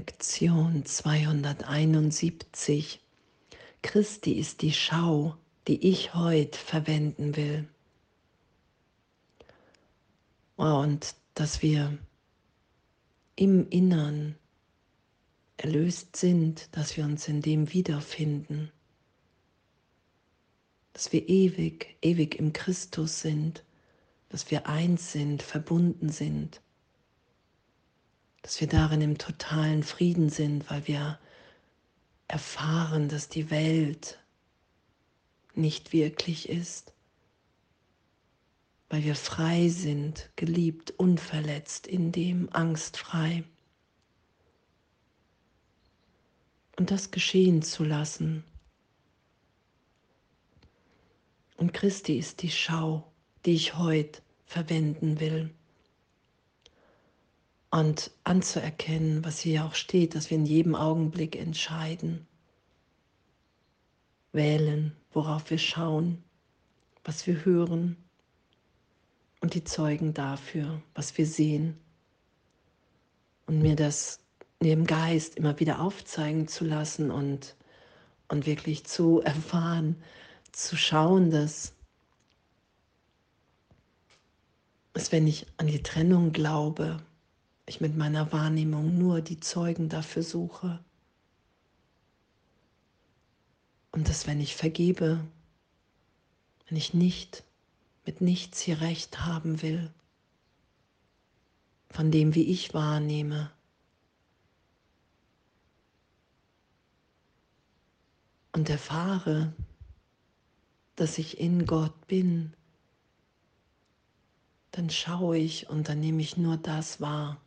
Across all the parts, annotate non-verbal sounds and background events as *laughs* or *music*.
Lektion 271. Christi ist die Schau, die ich heute verwenden will. Und dass wir im Innern erlöst sind, dass wir uns in dem wiederfinden, dass wir ewig, ewig im Christus sind, dass wir eins sind, verbunden sind dass wir darin im totalen Frieden sind, weil wir erfahren, dass die Welt nicht wirklich ist, weil wir frei sind, geliebt, unverletzt, in dem angstfrei. Und das geschehen zu lassen. Und Christi ist die Schau, die ich heute verwenden will und anzuerkennen, was hier auch steht, dass wir in jedem Augenblick entscheiden, wählen, worauf wir schauen, was wir hören und die Zeugen dafür, was wir sehen. Und mir das neben Geist immer wieder aufzeigen zu lassen und, und wirklich zu erfahren, zu schauen, dass, dass wenn ich an die Trennung glaube, ich mit meiner Wahrnehmung nur die Zeugen dafür suche. Und dass wenn ich vergebe, wenn ich nicht mit nichts hier recht haben will, von dem, wie ich wahrnehme, und erfahre, dass ich in Gott bin, dann schaue ich und dann nehme ich nur das wahr,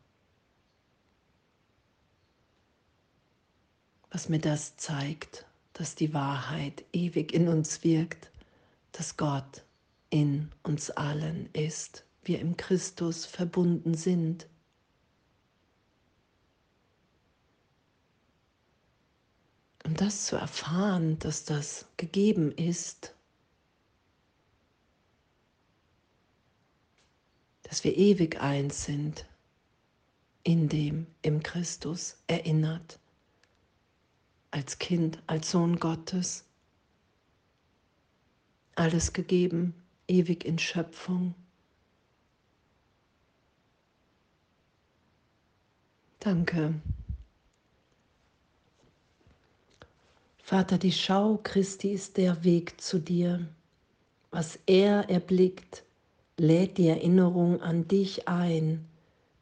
was mir das zeigt, dass die Wahrheit ewig in uns wirkt, dass Gott in uns allen ist, wir im Christus verbunden sind. Und das zu erfahren, dass das gegeben ist, dass wir ewig eins sind, in dem im Christus erinnert als Kind, als Sohn Gottes. Alles gegeben, ewig in Schöpfung. Danke. Vater, die Schau Christi ist der Weg zu dir. Was er erblickt, lädt die Erinnerung an dich ein,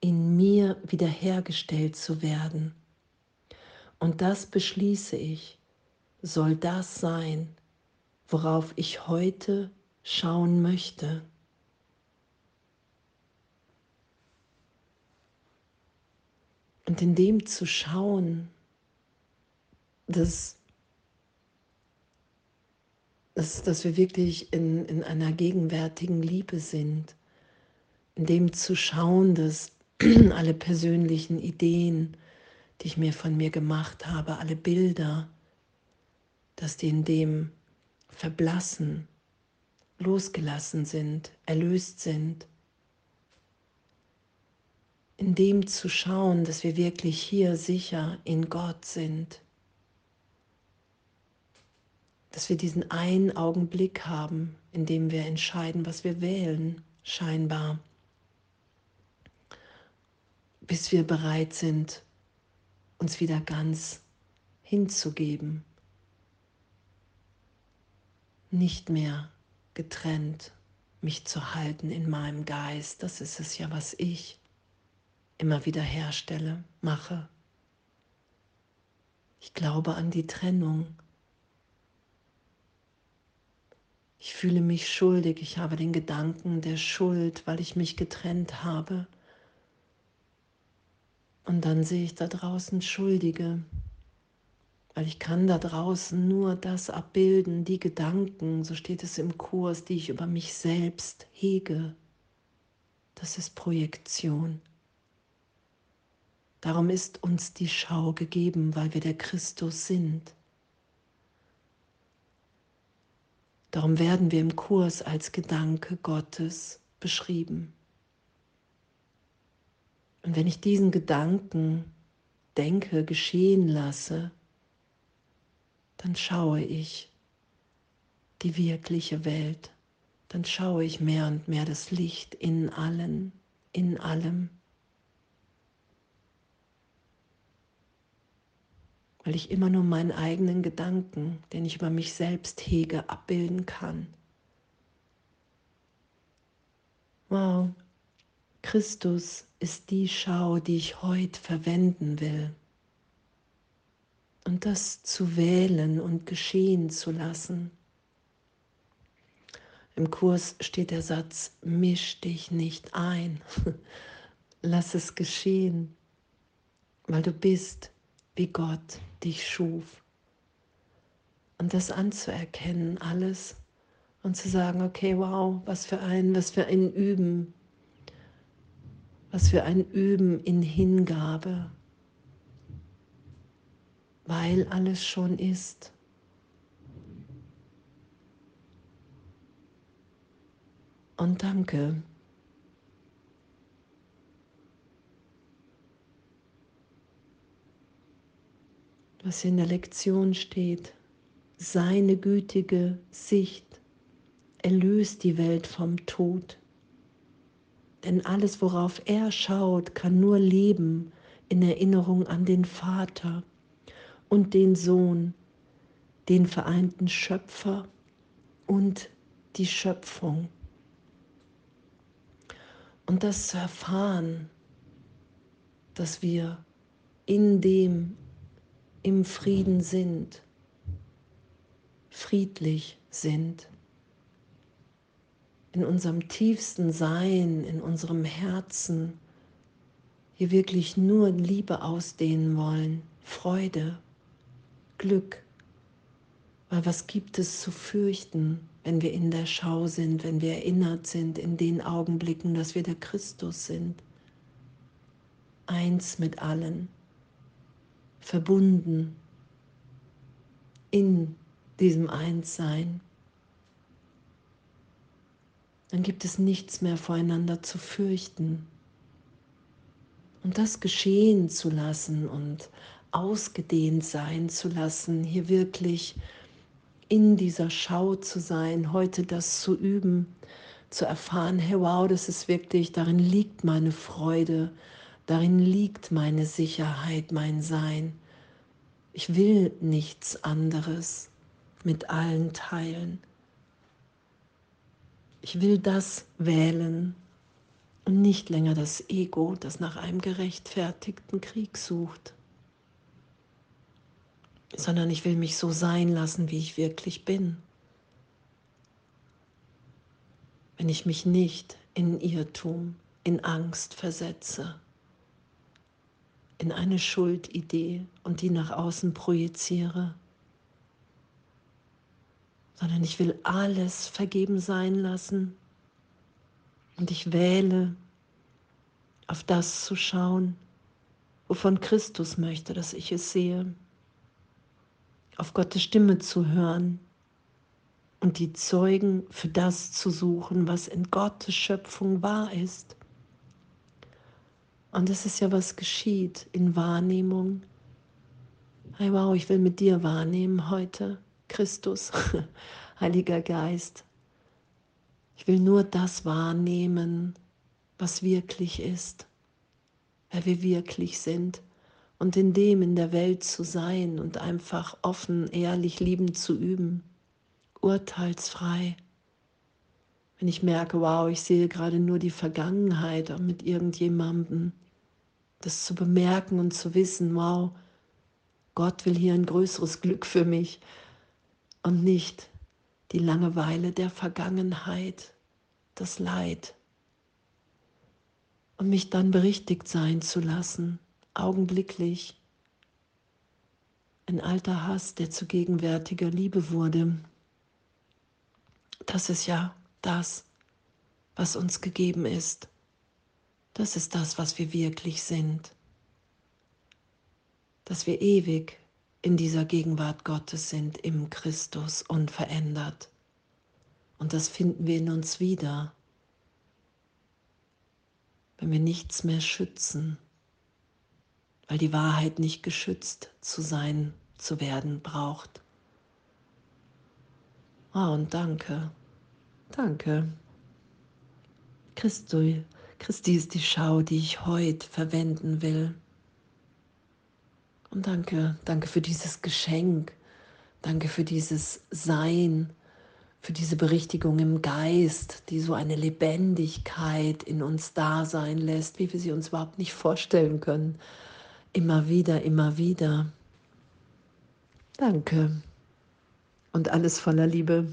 in mir wiederhergestellt zu werden. Und das beschließe ich, soll das sein, worauf ich heute schauen möchte. Und in dem zu schauen, dass, dass, dass wir wirklich in, in einer gegenwärtigen Liebe sind, in dem zu schauen, dass *clears throat* alle persönlichen Ideen, die ich mir von mir gemacht habe, alle Bilder, dass die in dem verblassen, losgelassen sind, erlöst sind. In dem zu schauen, dass wir wirklich hier sicher in Gott sind. Dass wir diesen einen Augenblick haben, in dem wir entscheiden, was wir wählen, scheinbar. Bis wir bereit sind, uns wieder ganz hinzugeben, nicht mehr getrennt mich zu halten in meinem Geist. Das ist es ja, was ich immer wieder herstelle, mache. Ich glaube an die Trennung. Ich fühle mich schuldig. Ich habe den Gedanken der Schuld, weil ich mich getrennt habe. Und dann sehe ich da draußen Schuldige, weil ich kann da draußen nur das abbilden, die Gedanken, so steht es im Kurs, die ich über mich selbst hege. Das ist Projektion. Darum ist uns die Schau gegeben, weil wir der Christus sind. Darum werden wir im Kurs als Gedanke Gottes beschrieben. Und wenn ich diesen Gedanken denke, geschehen lasse, dann schaue ich die wirkliche Welt, dann schaue ich mehr und mehr das Licht in allen, in allem. Weil ich immer nur meinen eigenen Gedanken, den ich über mich selbst hege, abbilden kann. Wow, Christus ist die Schau, die ich heute verwenden will. Und das zu wählen und geschehen zu lassen. Im Kurs steht der Satz, misch dich nicht ein, *laughs* lass es geschehen, weil du bist, wie Gott dich schuf. Und das anzuerkennen, alles, und zu sagen, okay, wow, was für ein, was für ein Üben, was für ein Üben in Hingabe, weil alles schon ist. Und danke. Was in der Lektion steht, seine gütige Sicht erlöst die Welt vom Tod. Denn alles, worauf er schaut, kann nur leben in Erinnerung an den Vater und den Sohn, den vereinten Schöpfer und die Schöpfung. Und das zu erfahren, dass wir in dem im Frieden sind, friedlich sind in unserem tiefsten Sein, in unserem Herzen, hier wirklich nur Liebe ausdehnen wollen, Freude, Glück. Weil was gibt es zu fürchten, wenn wir in der Schau sind, wenn wir erinnert sind in den Augenblicken, dass wir der Christus sind? Eins mit allen, verbunden in diesem Einssein dann gibt es nichts mehr voreinander zu fürchten. Und das geschehen zu lassen und ausgedehnt sein zu lassen, hier wirklich in dieser Schau zu sein, heute das zu üben, zu erfahren, hey wow, das ist wirklich, darin liegt meine Freude, darin liegt meine Sicherheit, mein Sein. Ich will nichts anderes mit allen teilen. Ich will das wählen und nicht länger das Ego, das nach einem gerechtfertigten Krieg sucht, sondern ich will mich so sein lassen, wie ich wirklich bin. Wenn ich mich nicht in Irrtum, in Angst versetze, in eine Schuldidee und die nach außen projiziere, sondern ich will alles vergeben sein lassen. Und ich wähle, auf das zu schauen, wovon Christus möchte, dass ich es sehe. Auf Gottes Stimme zu hören und die Zeugen für das zu suchen, was in Gottes Schöpfung wahr ist. Und das ist ja, was geschieht in Wahrnehmung. Hey, wow, ich will mit dir wahrnehmen heute. Christus, *laughs* Heiliger Geist. Ich will nur das wahrnehmen, was wirklich ist, wer wir wirklich sind und in dem in der Welt zu sein und einfach offen, ehrlich, liebend zu üben, urteilsfrei. Wenn ich merke, wow, ich sehe gerade nur die Vergangenheit mit irgendjemandem, das zu bemerken und zu wissen, wow, Gott will hier ein größeres Glück für mich und nicht die Langeweile der Vergangenheit, das Leid. Und mich dann berichtigt sein zu lassen, augenblicklich. Ein alter Hass, der zu gegenwärtiger Liebe wurde. Das ist ja das, was uns gegeben ist. Das ist das, was wir wirklich sind. Dass wir ewig in dieser Gegenwart Gottes sind, im Christus unverändert. Und das finden wir in uns wieder, wenn wir nichts mehr schützen, weil die Wahrheit nicht geschützt zu sein, zu werden braucht. Oh, und danke, danke. Christi, Christi ist die Schau, die ich heute verwenden will. Und danke, danke für dieses Geschenk. Danke für dieses Sein, für diese Berichtigung im Geist, die so eine Lebendigkeit in uns da sein lässt, wie wir sie uns überhaupt nicht vorstellen können. Immer wieder, immer wieder. Danke. Und alles voller Liebe.